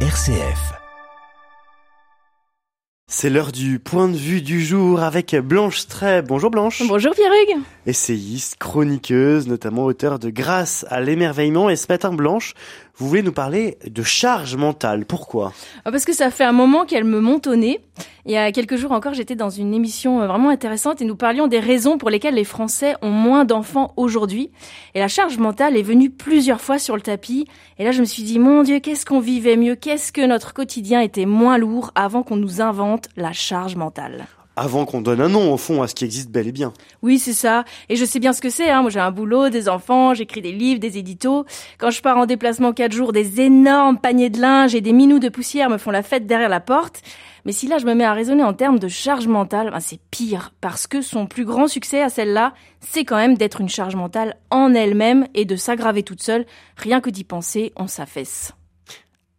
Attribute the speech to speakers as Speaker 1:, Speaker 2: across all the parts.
Speaker 1: RCF.
Speaker 2: C'est l'heure du point de vue du jour avec Blanche Stray. Bonjour Blanche.
Speaker 3: Bonjour Pierre-Hugues.
Speaker 2: Essayiste, chroniqueuse, notamment auteur de Grâce à l'émerveillement. Et ce matin, Blanche, vous voulez nous parler de charge mentale. Pourquoi?
Speaker 3: Ah, Parce que ça fait un moment qu'elle me monte au nez. Il y a quelques jours encore, j'étais dans une émission euh, vraiment intéressante et nous parlions des raisons pour lesquelles les Français ont moins d'enfants aujourd'hui. Et la charge mentale est venue plusieurs fois sur le tapis. Et là, je me suis dit, mon Dieu, qu'est-ce qu'on vivait mieux? Qu'est-ce que notre quotidien était moins lourd avant qu'on nous invente? La charge mentale
Speaker 2: Avant qu'on donne un nom, au fond, à ce qui existe bel et bien.
Speaker 3: Oui, c'est ça. Et je sais bien ce que c'est. Hein. Moi, j'ai un boulot, des enfants, j'écris des livres, des éditos. Quand je pars en déplacement quatre jours, des énormes paniers de linge et des minous de poussière me font la fête derrière la porte. Mais si là, je me mets à raisonner en termes de charge mentale, ben, c'est pire. Parce que son plus grand succès à celle-là, c'est quand même d'être une charge mentale en elle-même et de s'aggraver toute seule. Rien que d'y penser, on s'affaisse.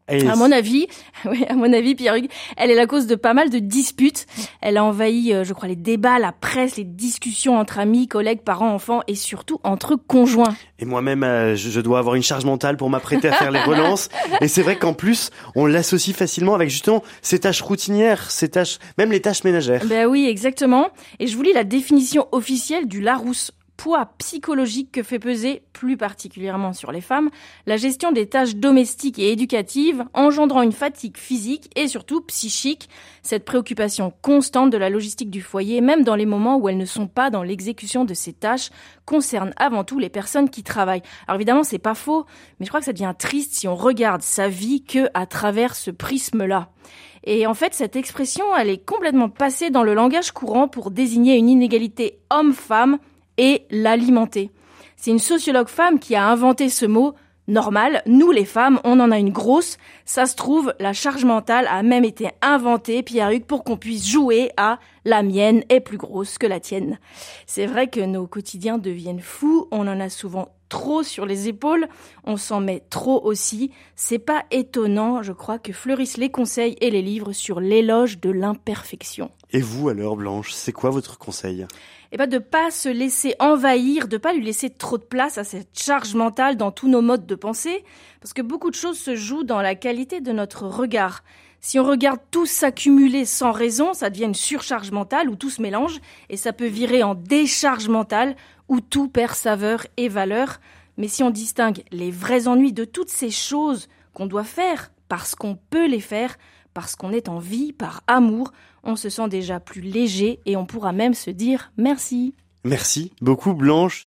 Speaker 2: Et
Speaker 3: À mon avis, oui, à mon avis, Pierre Hugues, elle est la cause de pas mal de disputes. Elle a envahi, euh, je crois, les débats, la presse, les discussions entre amis, collègues, parents, enfants et surtout entre conjoints.
Speaker 2: Et moi-même, euh, je, je dois avoir une charge mentale pour m'apprêter à faire les relances. Et c'est vrai qu'en plus, on l'associe facilement avec justement ces tâches routinières, ces tâches, même les tâches ménagères.
Speaker 3: Ben oui, exactement. Et je vous lis la définition officielle du Larousse. Poids psychologique que fait peser, plus particulièrement sur les femmes, la gestion des tâches domestiques et éducatives, engendrant une fatigue physique et surtout psychique. Cette préoccupation constante de la logistique du foyer, même dans les moments où elles ne sont pas dans l'exécution de ces tâches, concerne avant tout les personnes qui travaillent. Alors évidemment, c'est pas faux, mais je crois que ça devient triste si on regarde sa vie que à travers ce prisme-là. Et en fait, cette expression, elle est complètement passée dans le langage courant pour désigner une inégalité homme-femme et l'alimenter. C'est une sociologue femme qui a inventé ce mot normal. Nous, les femmes, on en a une grosse. Ça se trouve, la charge mentale a même été inventée, Pierre-Hugues, pour qu'on puisse jouer à la mienne est plus grosse que la tienne. C'est vrai que nos quotidiens deviennent fous. On en a souvent trop sur les épaules. On s'en met trop aussi. C'est pas étonnant, je crois, que fleurissent les conseils et les livres sur l'éloge de l'imperfection.
Speaker 2: Et vous alors, Blanche, c'est quoi votre conseil?
Speaker 3: Et pas de pas se laisser envahir, de pas lui laisser trop de place à cette charge mentale dans tous nos modes de pensée, parce que beaucoup de choses se jouent dans la qualité de notre regard. Si on regarde tout s'accumuler sans raison, ça devient une surcharge mentale où tout se mélange, et ça peut virer en décharge mentale où tout perd saveur et valeur. Mais si on distingue les vrais ennuis de toutes ces choses qu'on doit faire parce qu'on peut les faire, parce qu'on est en vie, par amour, on se sent déjà plus léger et on pourra même se dire merci.
Speaker 2: Merci beaucoup, Blanche.